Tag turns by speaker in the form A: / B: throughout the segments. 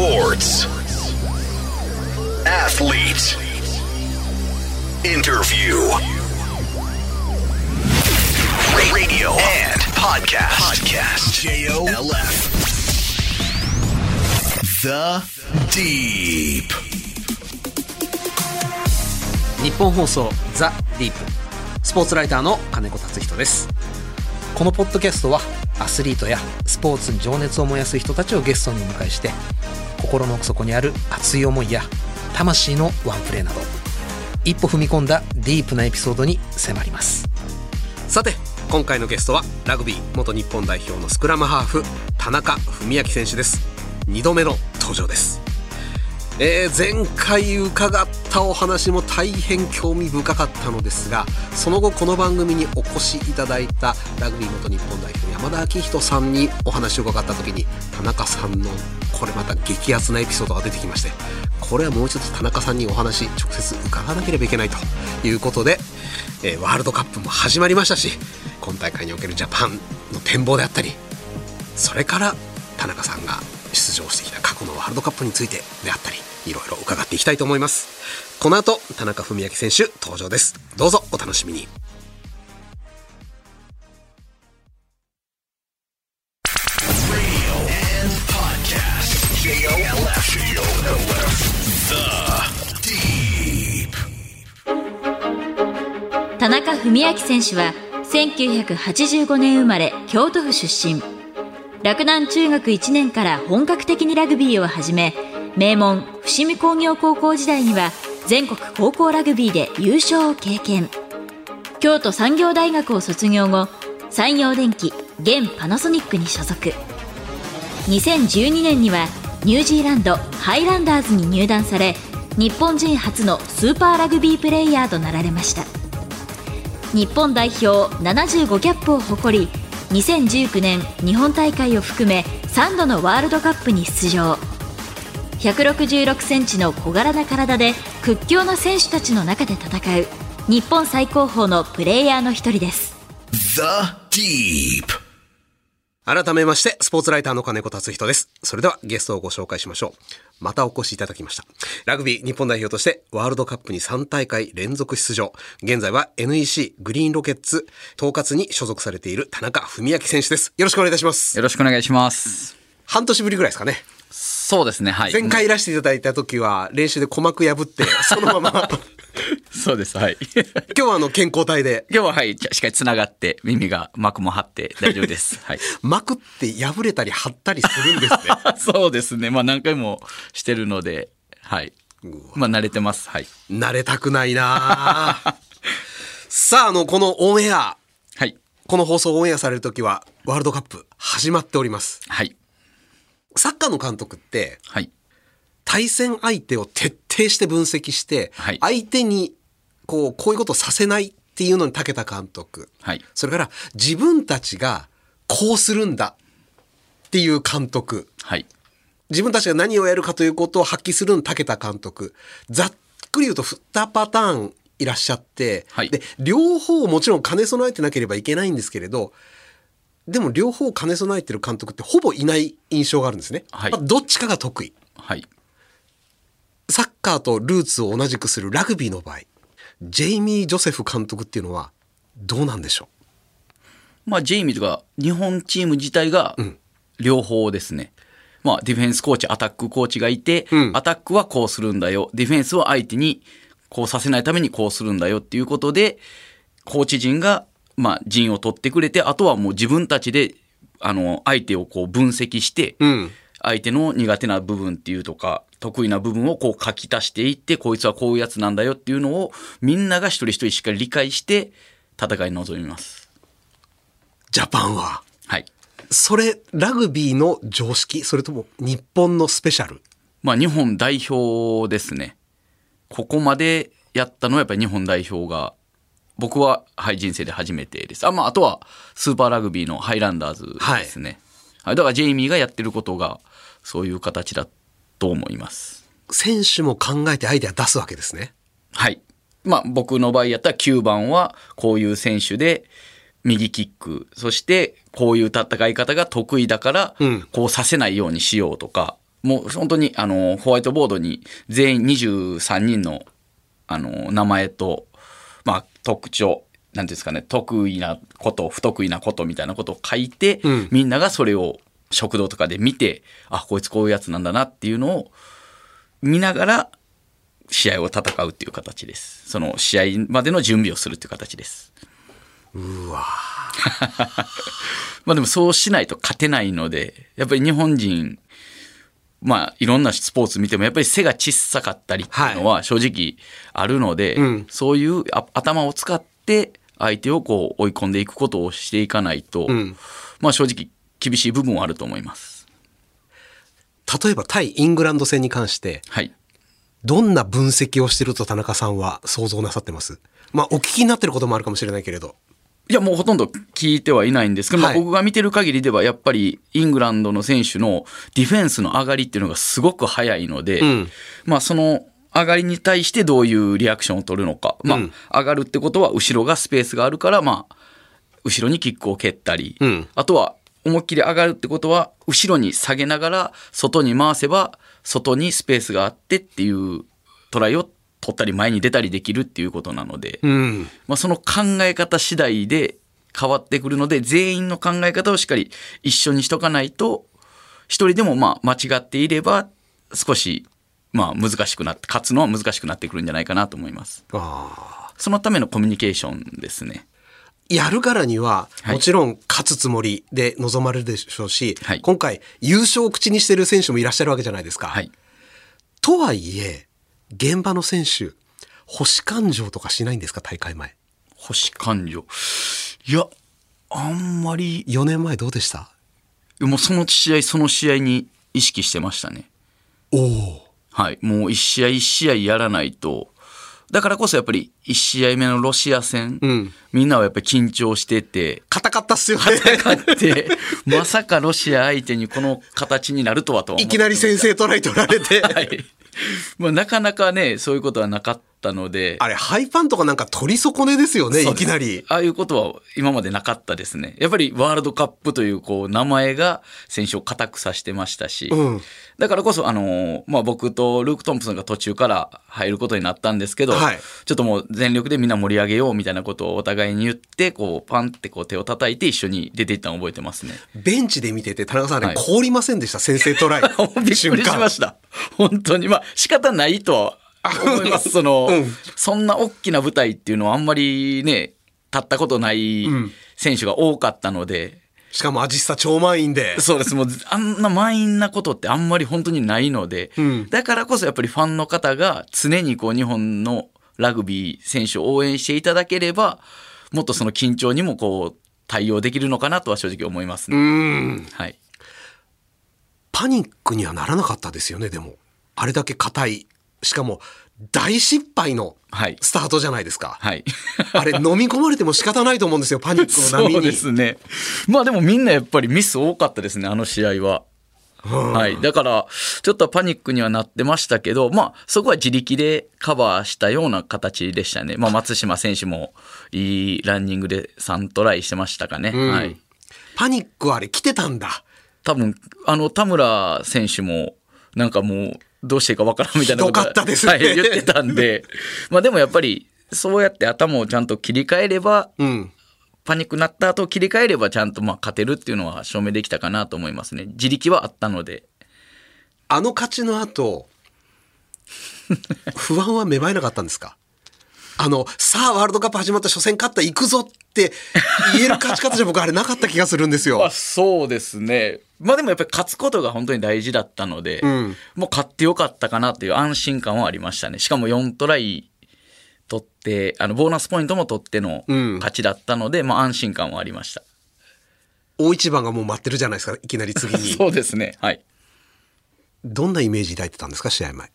A: Sports. Athlete. Interview. Ra- Radio and podcast. Podcast. J-O-L-F. The Deep.
B: 日本放送ザ・ディープスポーツライターの金子達人ですこのポッドキャストはアスリートやスポーツに情熱を燃やす人たちをゲストにお迎えして心の奥底にある熱い思いや魂のワンプレーなど一歩踏み込んだディープなエピソードに迫ります。さて今回のゲストはラグビー元日本代表のスクラムハーフ田中文明選手です。2度目の登場です。えー前回伺ったお話も大変興味深かったのですがその後この番組にお越しいただいたラグビー元日本代表山田昭人さんにお話を伺った時に田中さんのこれまた激アツなエピソードが出てきましてこれはもう一つ田中さんにお話直接伺わなければいけないということで、えーワールドカップも始まりましたし今大会におけるジャパンの展望であったりそれから田中さんが出場してきた過去のワールドカップについてであったりいろいろ伺っていきたいと思います。この後田中文明選手登場です。どうぞお楽しみに。
C: 文明選手は1985年生まれ京都府出身。洛南中学1年から本格的にラグビーを始め名門伏見工業高校時代には全国高校ラグビーで優勝を経験。京都産業大学を卒業後山陽電機現パナソニックに所属。2012年にはニュージーランドハイランダーズに入団され日本人初のスーパーラグビープレイヤーとなられました。日本代表75キャップを誇り2019年日本大会を含め3度のワールドカップに出場。166センチの小柄な体で屈強な選手たちの中で戦う日本最高峰のプレイヤーの一人です。
B: 改めましてスポーツライターの金子達人です。それではゲストをご紹介しましょう。またお越しいただきました。ラグビー日本代表としてワールドカップに3大会連続出場。現在は NEC グリーンロケッツ統括に所属されている田中文明選手です。よろしくお願いいたします。
D: よろしくお願いします。
B: 半年ぶりぐらいですかね
D: そうですね、はい。
B: 前回いらしていただいた時は練習で鼓膜破って そのまま
D: そうです、はい。
B: 今日はあの健康体で
D: 今日は、はい、しっかり繋がって、耳が膜も張って大丈夫です。はい。
B: 膜って破れたり張ったりするんですね
D: そうですね、まあ何回もしてるので、はい。まあ慣れてます、はい。
B: 慣れたくないなあさああのこのオンエア
D: はい。
B: この放送オンエアされる時はワールドカップ始まっております
D: はい。
B: サッカーの監督って
D: はい。
B: 対戦相手を徹底して分析して、
D: はい
B: 相手にこうこういうことをさせないっていうのに長けた監督、
D: はい。
B: それから自分たちがこうするんだっていう監督
D: はい。
B: 自分たちが何をやるかということを発揮するのに長けた監督ざっくり言うと2パターンいらっしゃって、
D: はい
B: で両方もちろん兼ね備えてなければいけないんですけれどでも両方兼ね備えてる監督ってほぼいない印象があるんですね。
D: はい
B: まあどっちかが得意。
D: はい。
B: サッカーとルーツを同じくするラグビーの場合ジェイミー・ジョセフ監督っていうのはどうなんでしょ
D: まあジェイミーとか日本チーム自体が両方ですね。まあディフェンスコーチ、アタックコーチがいて、
B: うん
D: アタックはこうするんだよ。ディフェンスは相手にこうさせないためにこうするんだよっていうことで、コーチ陣がまあ陣を取ってくれて、あとはもう自分たちであの相手をこう分析して、
B: ううん。
D: 相手の苦手な部分っていうとか得意な部分をこう書き足していってこいつはこういうやつなんだよっていうのをみんなが一人一人しっかり理解して戦いに臨みます。
B: ジャパンは。
D: はい。
B: それ、ラグビーの常識それとも日本のスペシャル？
D: まあ日本代表ですね。ここまでやったのはやっぱり日本代表が僕は、はい、人生で初めてです。あ、まああとはスーパーラグビーのハイランダーズですね。はい、だからジェイミーがやってることがそういう形だと思います。
B: 選手も考えてアイデア出すわけですね。
D: はい。まあ僕の場合やったら9番はこういう選手で右キック、そしてこういう戦い方が得意だから
B: うん
D: こうさせないようにしようとか、もう本当にあのホワイトボードに全員23人のあの名前と、まあ、特徴なんですかね得意なこと不得意なことみたいなことを書いて、
B: うん。
D: みんながそれを食堂とかで見てあこいつこういうやつなんだなっていうのを見ながら試合を戦うっていう形です。その試合までの準備をするっていう形です。
B: うわ。
D: まあでもそうしないと勝てないので、やっぱり日本人、まあいろんなスポーツ見てもやっぱり背が小さかったりっていうのは正直あるので、
B: うん
D: そういうあ頭を使って相手をこう追い込んでいくことをしていかないと、
B: うん
D: まあ正直厳しい部分はあると思います。
B: 例えば対イングランド戦に関して、
D: はい。
B: どんな分析をしてると田中さんは想像なさってます？まあ、お聞きになってることもあるかもしれないけれど。
D: いやもうほとんど聞いてはいないんですけど、まあ
B: はい
D: 僕が見てる限りではやっぱりイングランドの選手のディフェンスの上がりっていうのがすごく早いので、
B: うん。
D: まあその上がりに対してどういうリアクションを取るのか、ま
B: うん。
D: あ上がるってことは後ろがスペースがあるからまあ後ろにキックを蹴ったり、
B: うん。
D: あとは思いっきり上がるってことは後ろに下げながら外に回せば外にスペースがあってっていうトライを取ったり前に出たりできるっていうことなので、
B: うん。
D: まあ、その考え方次第で変わってくるので全員の考え方をしっかり一緒にしとかないと一人でもまあ間違っていれば少しまあ難しくなって勝つのは難しくなってくるんじゃないかなと思います
B: ああ。
D: そのためのコミュニケーションですね
B: やるからには、
D: はい
B: もちろん勝つつもりで臨まれるでしょうし、
D: はい
B: 今回優勝を口にしてる選手もいらっしゃるわけじゃないですか。
D: はい
B: とはいえ、現場の選手、星感情とかしないんですか、大会前？
D: 星感情いやあんまり
B: 4年前どうでした？
D: もうその試合その試合に意識してましたね
B: おお。
D: はい。もう一試合一試合やらないと。だからこそやっぱり一試合目のロシア戦、
B: うん
D: みんなはやっぱり緊張してて、
B: 硬かったっすよね。
D: 勝って、まさかロシア相手にこの形になるとはとは
B: いきなり先制トライ取られて。
D: はい。まあなかなかね、そういうことはなかったので、
B: あれ、ハイパンとかなんか取り損ねですよね、いきなり。
D: ああいうことは今までなかったですね。やっぱりワールドカップというこう名前が選手を固くさしてましたし、
B: うん
D: だからこそあの、まあ、僕とルーク・トンプソンが途中から入ることになったんですけど、
B: はい
D: ちょっともう全力でみんな盛り上げようみたいなことをお互いに言って、こうパンってこう手を叩いて一緒に出ていったのを覚えてますね。
B: ベンチで見てて、田中さんあれ、
D: はい
B: 凍りませんでした、先制トライ。
D: びっくりしました。本当に。まあ仕方ないとは思います。その、
B: うん
D: そんな大きな舞台っていうのはあんまりね、立ったことない
B: ん
D: 選手が多かったので、
B: しかもアジスタ超満員で。
D: そうです。もう、あんな満員なことってあんまり本当にないので、
B: うん
D: だからこそやっぱりファンの方が常にこう日本のラグビー選手を応援していただければ、もっとその緊張にもこう対応できるのかなとは正直思います
B: う
D: ね。
B: ん。
D: はい。
B: パニックにはならなかったですよね、でも。あれだけ硬い。しかも、大失敗の
D: はい。
B: スタートじゃないですか。
D: はい。
B: あれ、飲み込まれても仕方ないと思うんですよ、パニックの波に。
D: そうですね。まあでもみんなやっぱりミス多かったですね、あの試合は。はい。だから、ちょっとパニックにはなってましたけど、まあ、そこは自力でカバーしたような形でしたね。まあ、松島選手もいいランニングで3トライしてましたかね。
B: うん
D: はい。
B: パニックはあれ来てたんだ。
D: 多分、あの、田村選手も、なんかもう、どうしていいかわからんみたいなこと
B: かったですね
D: はい、言ってたんで、まあでもやっぱり、そうやって頭をちゃんと切り替えれば、
B: うん。
D: パニックになった後切り替えればちゃんとまあ勝てるっていうのは証明できたかなと思いますね。自力はあったので。
B: あの勝ちの後、不安は芽生えなかったんですか？あの、さあワールドカップ始まった初戦勝った行くぞって言える勝ち方じゃ僕あれなかった気がするんですよ
D: ま あ。そうですね。まあでもやっぱり勝つことが本当に大事だったので、
B: うん
D: もう勝ってよかったかなっていう安心感はありましたね。しかも4トライ取って、あの、ボーナスポイントも取っての
B: うん
D: 勝ちだったので、まあ安心感はありました。
B: 大一番がもう待ってるじゃないですか、いきなり次に。
D: そうですね。はい。
B: どんなイメージ抱いてたんですか、試合前？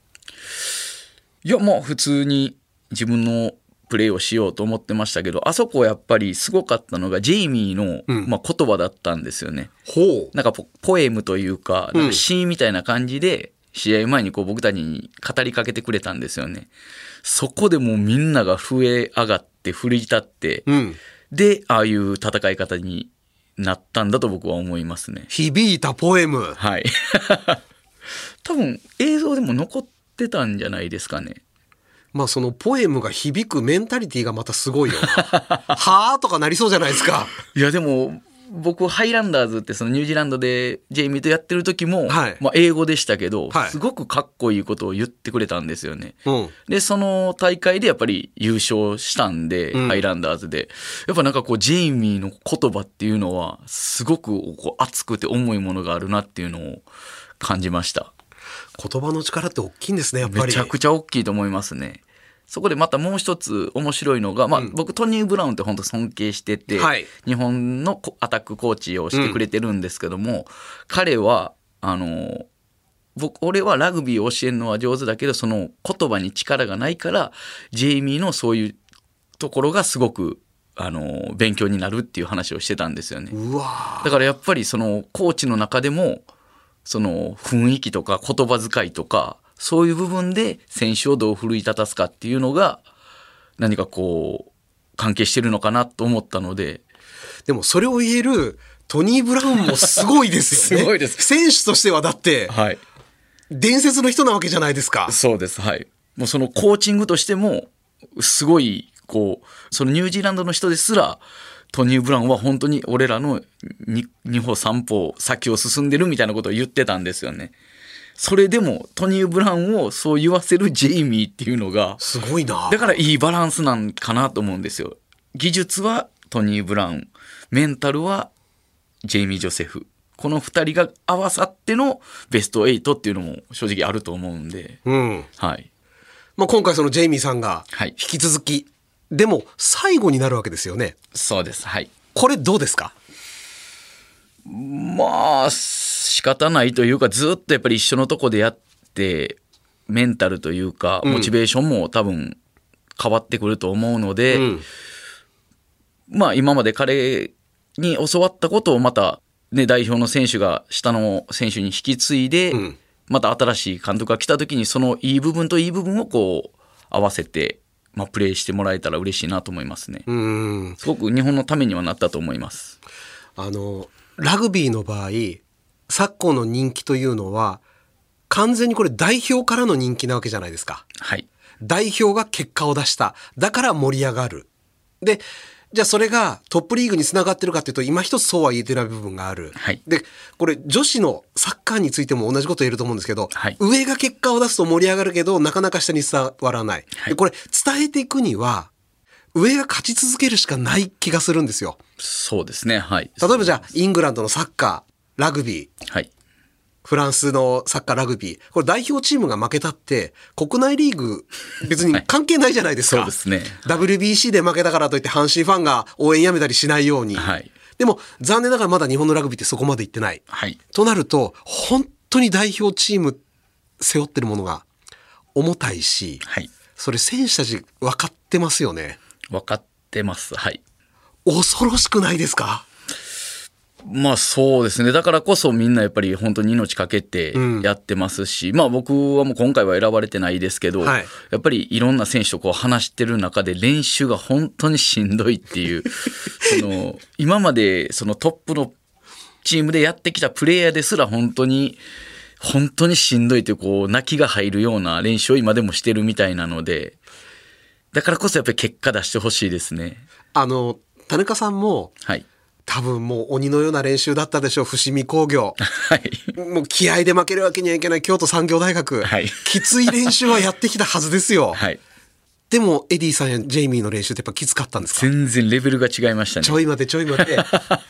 D: いや、もう普通に自分のプレーをしようと思ってましたけど、あそこやっぱりすごかったのが、ジェイミーの、
B: うん
D: まあ、言葉だったんですよね。
B: ほう。
D: なんかポポエムというか、なん
B: うん
D: か詩みたいな感じで、試合前にこう僕たちに語りかけてくれたんですよね。そこでもうみんなが震え上がって、奮い立って、
B: うん。
D: で、ああいう戦い方になったんだと僕は思いますね。
B: 響いたポエム。
D: はい。多分映像でも残ってたんじゃないですかね。
B: まあそのポエムが響くメンタリティがまたすごいよな。はあとかなりそうじゃないですか。
D: いやでも僕ハイランダーズってそのニュージーランドでジェイミーとやってる時も、
B: はい
D: まあ、英語でしたけど、
B: はい
D: すごくかっこいいことを言ってくれたんですよね。
B: うん。
D: でその大会でやっぱり優勝したんで、
B: うん
D: ハイランダーズでやっぱなんかこうジェイミーの言葉っていうのはすごくこう熱くて重いものがあるなっていうのを感じました。
B: 言葉の力って大きいんですね、やっぱり。
D: めちゃくちゃ大きいと思いますね。そこでまたもう一つ面白いのが、まあ、僕トニー・ブラウンって本当尊敬してて、
B: はい
D: 日本のこアタックコーチをしてくれてるんですけども、彼はあの僕俺はラグビーを教えるのは上手だけどその言葉に力がないからジェイミーのそういうところがすごくあの勉強になるっていう話をしてたんですよね。
B: うわ
D: だからやっぱりそのコーチの中でもその雰囲気とか言葉遣いとかそういう部分で選手をどう奮い立たすかっていうのが何かこう関係してるのかなと思ったので。
B: でもそれを言えるトニー・ブラウンもすごいですよね。
D: すごいです。
B: 選手としてはだって、
D: はい。
B: 伝説の人なわけじゃないですか。
D: そうです。はい。もうそのコーチングとしてもすごいこうそのニュージーランドの人ですらトニー・ブラウンは本当に俺らの2歩3歩先を進んでるみたいなことを言ってたんですよね。それでもトニー・ブラウンをそう言わせるジェイミーっていうのが
B: すごいな。
D: だからいいバランスなんかなと思うんですよ。技術はトニー・ブラウンメンタルはジェイミー・ジョセフこの2人が合わさってのベスト8っていうのも正直あると思うんで、
B: うん。
D: はい、
B: まあ、今回そのジェイミーさんが
D: はい
B: 引き続き、でも最後になるわけですよね。
D: そうです。はい。
B: これどうですか？
D: まあ仕方ないというかずっとやっぱり一緒のとこでやってメンタルというかモチベーションも多分変わってくると思うので、
B: うん。
D: まあ今まで彼に教わったことをまたね代表の選手が下の選手に引き継いで、
B: うん。
D: また新しい監督が来た時にそのいい部分といい部分をこう合わせて、まあ、プレーしてもらえたら嬉しいなと思いますね。
B: うん。
D: すごく日本のためにはなったと思います。
B: あの、ラグビーの場合、昨今の人気というのは、完全にこれ代表からの人気なわけじゃないですか。
D: はい。
B: 代表が結果を出した。だから盛り上がる。で、じゃあそれがトップリーグにつながってるかっていうと、今一つそうは言えてない部分がある。
D: はい
B: で、これ女子のサッカーについても同じこと言えると思うんですけど、
D: はい
B: 上が結果を出すと盛り上がるけど、なかなか下に伝わらない。
D: はい
B: でこれ伝えていくには、上が勝ち続けるしかない気がするんですよ。
D: そうですね。はい。
B: 例えばじゃあ、イングランドのサッカー、ラグビー、
D: はい。
B: フランスのサッカーラグビー。これ代表チームが負けたって、国内リーグ別に関係ないじゃないですか。
D: そうですね
B: WBC で負けたからといって阪神ファンが応援やめたりしないように。
D: はい
B: でも残念ながらまだ日本のラグビーってそこまで行ってない。
D: はい。
B: となると、本当に代表チーム背負ってるものが重たいし、
D: はい。
B: それ選手たち分かってますよね。
D: 分かってます。はい。
B: 恐ろしくないですか？
D: まあそうですね。だからこそみんなやっぱり本当に命かけて
B: うん
D: やってますし、まあ僕はもう今回は選ばれてないですけど、
B: はい
D: やっぱりいろんな選手とこう話してる中で練習が本当にしんどいっていう、その今までそのトップのチームでやってきたプレイヤーですら本当に本当にしんどいというこう泣きが入るような練習を今でもしてるみたいなので、だからこそやっぱり結果出してほしいですね。
B: あの、田中さんも
D: はい。
B: 多分もう鬼のような練習だったでしょう、伏見工業。
D: はい。
B: もう気合で負けるわけにはいけない京都産業大学。
D: はい
B: きつい練習はやってきたはずですよ。
D: はい。
B: でも、エディさんやジェイミーの練習ってやっぱきつかったんですか？
D: 全然レベルが違いましたね
B: ち。ょい待てちょい待て。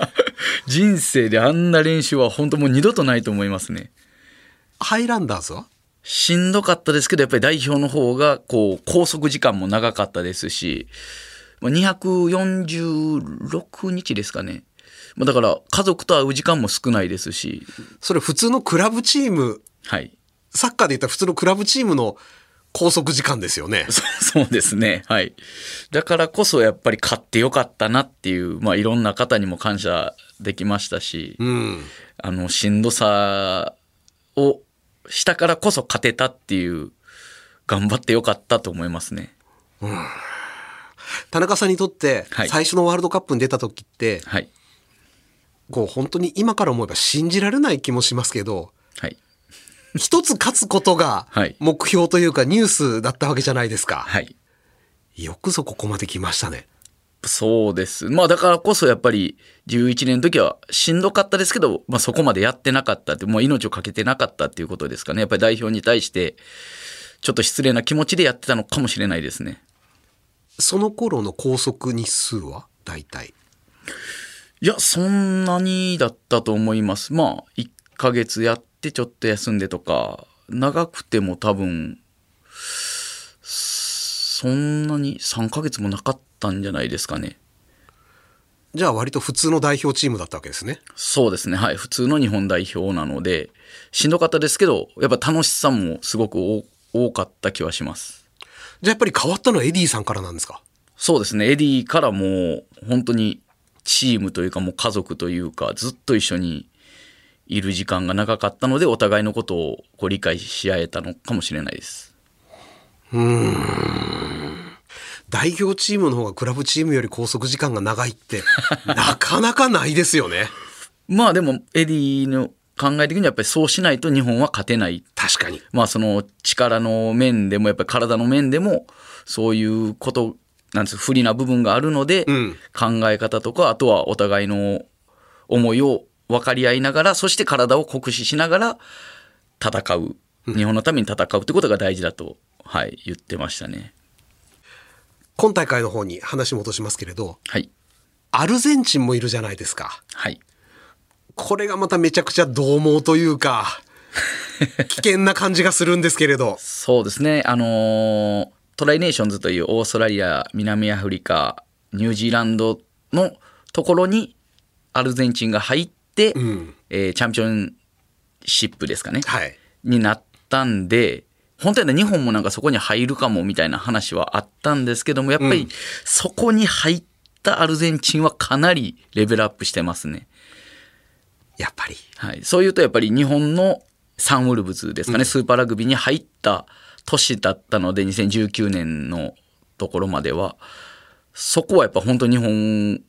D: 人生であんな練習は本当もう二度とないと思いますね。
B: ハイランダーズは？
D: しんどかったですけど、やっぱり代表の方が、こう、拘束時間も長かったですし、まあ246日ですかね。まあだから、家族と会う時間も少ないですし、
B: それ普通のクラブチーム、
D: はい。
B: サッカーで言ったら普通のクラブチームの拘束時間ですよね。
D: そうですね。はい。だからこそやっぱり勝ってよかったなっていう、まあいろんな方にも感謝できましたし、
B: うん。
D: あの、しんどさをしたからこそ勝てたっていう、頑張ってよかったと思いますね。
B: 田中さんにとって
D: はい
B: 最初のワールドカップに出た時って、
D: はい。
B: こう本当に今から思えば信じられない気もしますけど、
D: はい。
B: 一つ勝つことが
D: はい
B: 目標というかニュースだったわけじゃないですか。
D: はい。
B: よくぞここまで来ましたね。
D: そうです。まあだからこそやっぱり11年の時はしんどかったですけど、まあそこまでやってなかったって、もう命を懸けてなかったっていうことですかね。やっぱり代表に対して、ちょっと失礼な気持ちでやってたのかもしれないですね。
B: その頃の拘束日数は？大体。
D: いや、そんなにだったと思います。まあ、1ヶ月やってちょっと休んでとか、長くても多分、そんなに3ヶ月もなかったんじゃないですかね。
B: じゃあ割と普通の代表チームだったわけですね。
D: そうですね。はい。普通の日本代表なので、しんどかったですけど、やっぱ楽しさもすごく多多かった気はします。
B: じゃあやっぱり変わったのはエディさんからなんですか？
D: そうですね。エディからもう本当にチームというかもう家族というかずっと一緒にいる時間が長かったのでお互いのことをこう理解し合えたのかもしれないです。
B: 代表チームの方がクラブチームより拘束時間が長いって、なかなかないですよね。
D: まあでもエディの考え的にはやっぱりそうしないと日本は勝てない。
B: 確かに。
D: まあその力の面でもやっぱり体の面でもそういうことなんです不利な部分があるので、
B: うん
D: 考え方とかあとはお互いの思いを分かり合いながらそして体を酷使しながら戦う日本のために戦うってことが大事だと、はい、言ってましたね。
B: 今大会の方に話戻しますけれど、
D: はい
B: アルゼンチンもいるじゃないですか。
D: はい
B: これがまためちゃくちゃ獰猛というか、危険な感じがするんですけれど。
D: そうですね、あのートライネーションズというオーストラリア、南アフリカ、ニュージーランドのところにアルゼンチンが入って、
B: ん
D: えーチャンピオンシップですかね、
B: はい。
D: になったんで、本当はね、日本もなんかそこに入るかもみたいな話はあったんですけども、やっぱりそこに入ったアルゼンチンはかなりレベルアップしてますね。
B: やっぱり。
D: はい、そういうとやっぱり日本のサンウルブズですかね、スーパーラグビーに入った年だったので2019年のところまでは。そこはやっぱ本当日本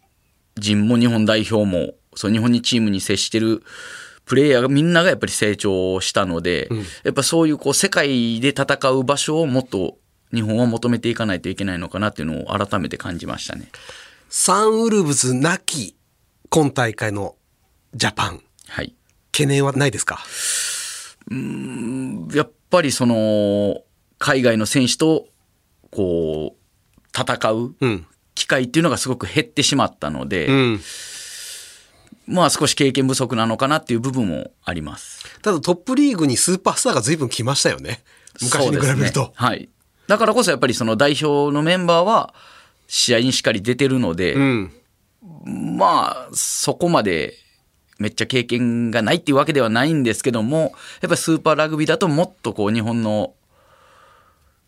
D: 人も日本代表もそう日本にチームに接してるプレイヤーがみんながやっぱり成長したので、やっぱそういうこう世界で戦う場所をもっと日本は求めていかないといけないのかなっていうのを改めて感じましたね。
B: サンウルブズなき今大会のジャパン、
D: はい
B: 懸念はないですか？
D: やっぱりその海外の選手とこう戦う
B: うん。
D: 機会っていうのがすごく減ってしまったので、
B: うん。
D: まあ少し経験不足なのかなっていう部分もあります。
B: ただトップリーグにスーパースターが随分来ましたよね。昔に比べると。
D: ねはい。だからこそやっぱりその代表のメンバーは試合にしっかり出てるので、
B: うん。
D: まあそこまでめっちゃ経験がないっていうわけではないんですけどもやっぱりスーパーラグビーだともっとこう日本の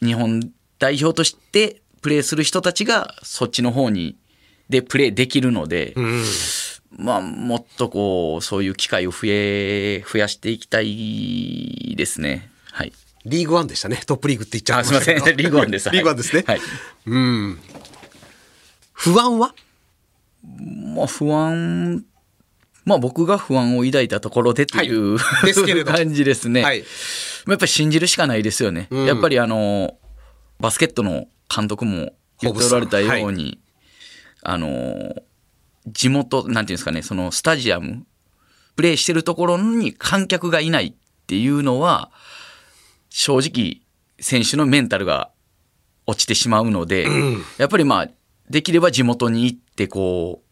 D: 日本代表としてプレーする人たちがそっちの方にでプレーできるので、
B: うん。
D: まあもっとこうそういう機会を増え増やしていきたいですね。はい。
B: リーグワンでしたね。トップリーグって言っちゃ
D: いま
B: たけど
D: せん リーグワンです。
B: リーグワンですね。
D: はい。
B: うん。不安は？
D: まあ不安、まあ僕が不安を抱いたところでっていう、
B: はいですけれど
D: 感じですね。
B: はい。
D: やっぱり信じるしかないですよね。
B: うん
D: やっぱりあの、バスケットの監督も言っておられたように、あの、地元、なんていうんですかね、そのスタジアム、プレーしてるところに観客がいないっていうのは、正直、選手のメンタルが落ちてしまうので、やっぱりまあ、できれば地元に行って、こう、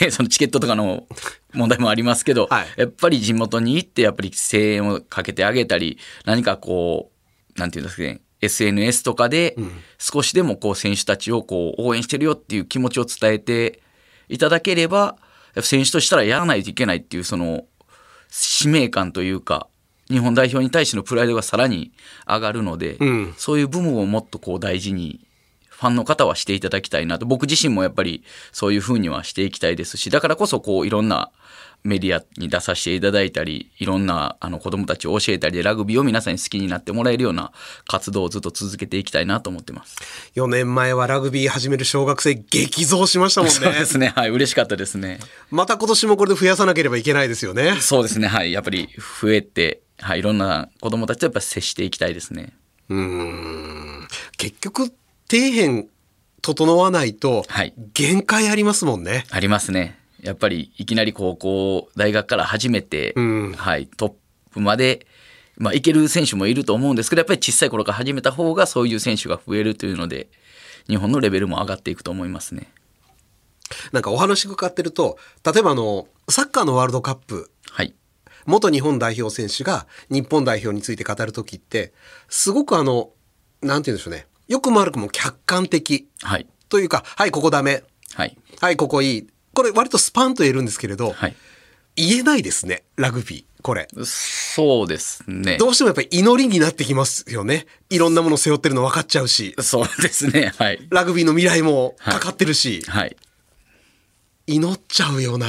D: ね、そのチケットとかの問題もありますけど、
B: はい。
D: やっぱり地元に行って、やっぱり声援をかけてあげたり、何かこう、なんていうんですかね、SNS とかで少しでもこう選手たちをこう応援してるよっていう気持ちを伝えていただければ、選手としたらやらないといけないっていうその使命感というか、日本代表に対してのプライドがさらに上がるので、
B: ん。
D: そういう部分をもっとこう大事にファンの方はしていただきたいなと僕自身もやっぱりそういうふうにはしていきたいですしだからこそこういろんなメディアに出させていただいたりいろんなあの子供たちを教えたりでラグビーを皆さんに好きになってもらえるような活動をずっと続けていきたいなと思ってます。
B: 4年前はラグビー始める小学生激増しましたもんね
D: そうで。すねはい嬉しかったですね。
B: また今年もこれで増やさなければいけないですよね。
D: そうですねはいやっぱり増えてはい、いろんな子供たちとやっぱ接していきたいですね。
B: うーん。結局、底辺整わないと
D: はい、
B: 限界ありますもんね。
D: ありますね。やっぱりいきなり高校、大学から始めて、
B: うん
D: はい、トップまで、まあ、いける選手もいると思うんですけど、やっぱり小さい頃から始めた方がそういう選手が増えるというので、日本のレベルも上がっていくと思いますね。
B: なんかお話伺ってると、例えばあの、サッカーのワールドカップ、
D: はい。
B: 元日本代表選手が日本代表について語るときって、すごくあの、なんて言うんでしょうね。よくも悪くも客観的
D: はい。
B: というか、はい、ここダメ。
D: はい。
B: はい、ここいい。これ割とスパンと言えるんですけれど、
D: はい。
B: 言えないですね、ラグビー。これ。
D: そうですね。
B: どうしてもやっぱり祈りになってきますよね。いろんなもの背負ってるの分かっちゃうし、
D: そうですね。はい。
B: ラグビーの未来もかかってるし、
D: はい。
B: 祈っちゃうよな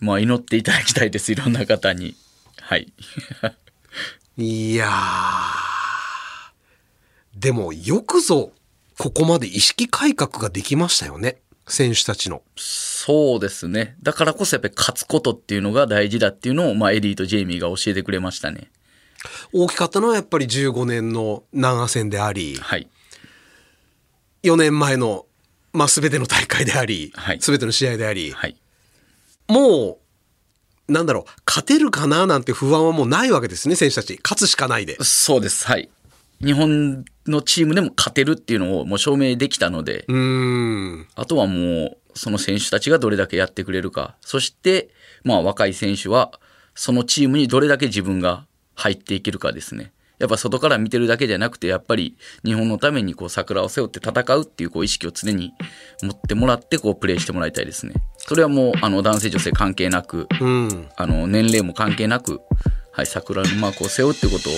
D: まあ祈っていただきたいです。いろんな方に。はい。
B: いやー。でもよくぞ、ここまで意識改革ができましたよね。選手たちの。
D: そうですね。だからこそやっぱり勝つことっていうのが大事だっていうのを、まあエリーとジェイミーが教えてくれましたね。
B: 大きかったのはやっぱり15年の長戦であり、
D: はい。
B: 4年前の、まあ、全ての大会であり、
D: はい
B: 全ての試合であり、
D: はい。
B: もう、なんだろう、勝てるかななんて不安はもうないわけですね、選手たち。勝つしかないで。
D: そうです。はい。日本のチームでも勝てるっていうのをもう証明できたので。あとはもう、その選手たちがどれだけやってくれるか。そして、まあ若い選手は、そのチームにどれだけ自分が入っていけるかですね。やっぱ外から見てるだけじゃなくて、やっぱり日本のためにこう桜を背負って戦うっていうこう意識を常に持ってもらってこうプレーしてもらいたいですね。それはもうあの男性女性関係なく、
B: うん。
D: あの年齢も関係なく、はい、桜のマークを背負うってことを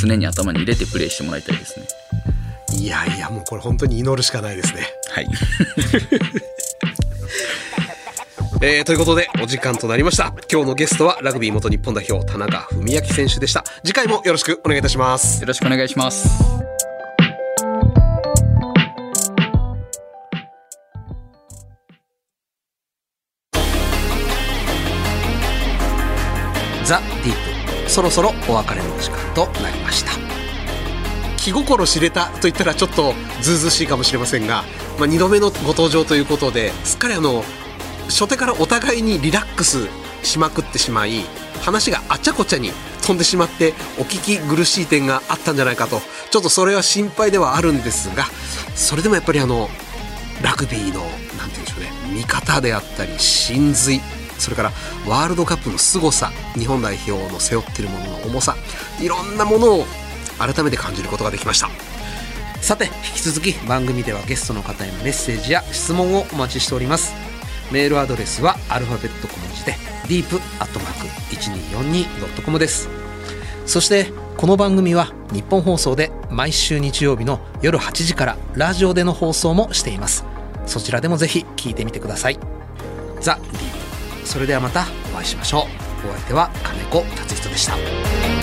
D: 常に頭に入れてプレーしてもらいたいですね。
B: いやいや、もうこれ本当に祈るしかないですね。
D: はい。
B: えー、ということで、お時間となりました。今日のゲストは、ラグビー元日本代表、田中文明選手でした。次回もよろしくお願いいたします。
D: よろしくお願いします。
E: そろそろお別れの時間となりました。
B: 気心知れたと言ったらちょっとずうずしいかもしれませんが、まあ、2度目のご登場ということですっかりあの初手からお互いにリラックスしまくってしまい話があちゃこちゃに飛んでしまってお聞き苦しい点があったんじゃないかと。ちょっとそれは心配ではあるんですがそれでもやっぱりあのラグビーのなんて言うんでしょうね見方であったり真髄それからワールドカップの凄さ日本代表の背負ってるものの重さいろんなものを改めて感じることができました。
E: さて引き続き番組ではゲストの方へのメッセージや質問をお待ちしております。メールアドレスはアルファベット小文字で deep.1242.com です。そしてこの番組は日本放送で毎週日曜日の夜8時からラジオでの放送もしています。そちらでもぜひ聞いてみてください。ザ・ディープそれではまたお会いしましょう。お相手は金子達人でした。